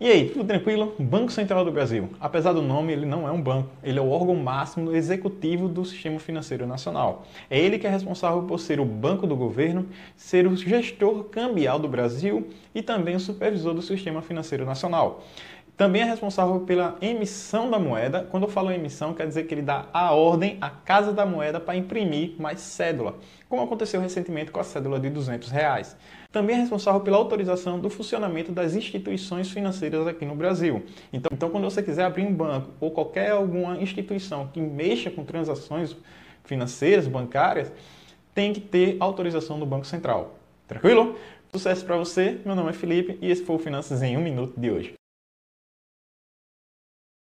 E aí, tudo tranquilo? Banco Central do Brasil. Apesar do nome, ele não é um banco, ele é o órgão máximo executivo do sistema financeiro nacional. É ele que é responsável por ser o banco do governo, ser o gestor cambial do Brasil e também o supervisor do sistema financeiro nacional. Também é responsável pela emissão da moeda. Quando eu falo emissão, quer dizer que ele dá a ordem à Casa da Moeda para imprimir mais cédula, como aconteceu recentemente com a cédula de 200 reais. Também é responsável pela autorização do funcionamento das instituições financeiras aqui no Brasil. Então, então quando você quiser abrir um banco ou qualquer alguma instituição que mexa com transações financeiras, bancárias, tem que ter autorização do Banco Central. Tranquilo? Sucesso para você, meu nome é Felipe e esse foi o Finanças em um Minuto de hoje.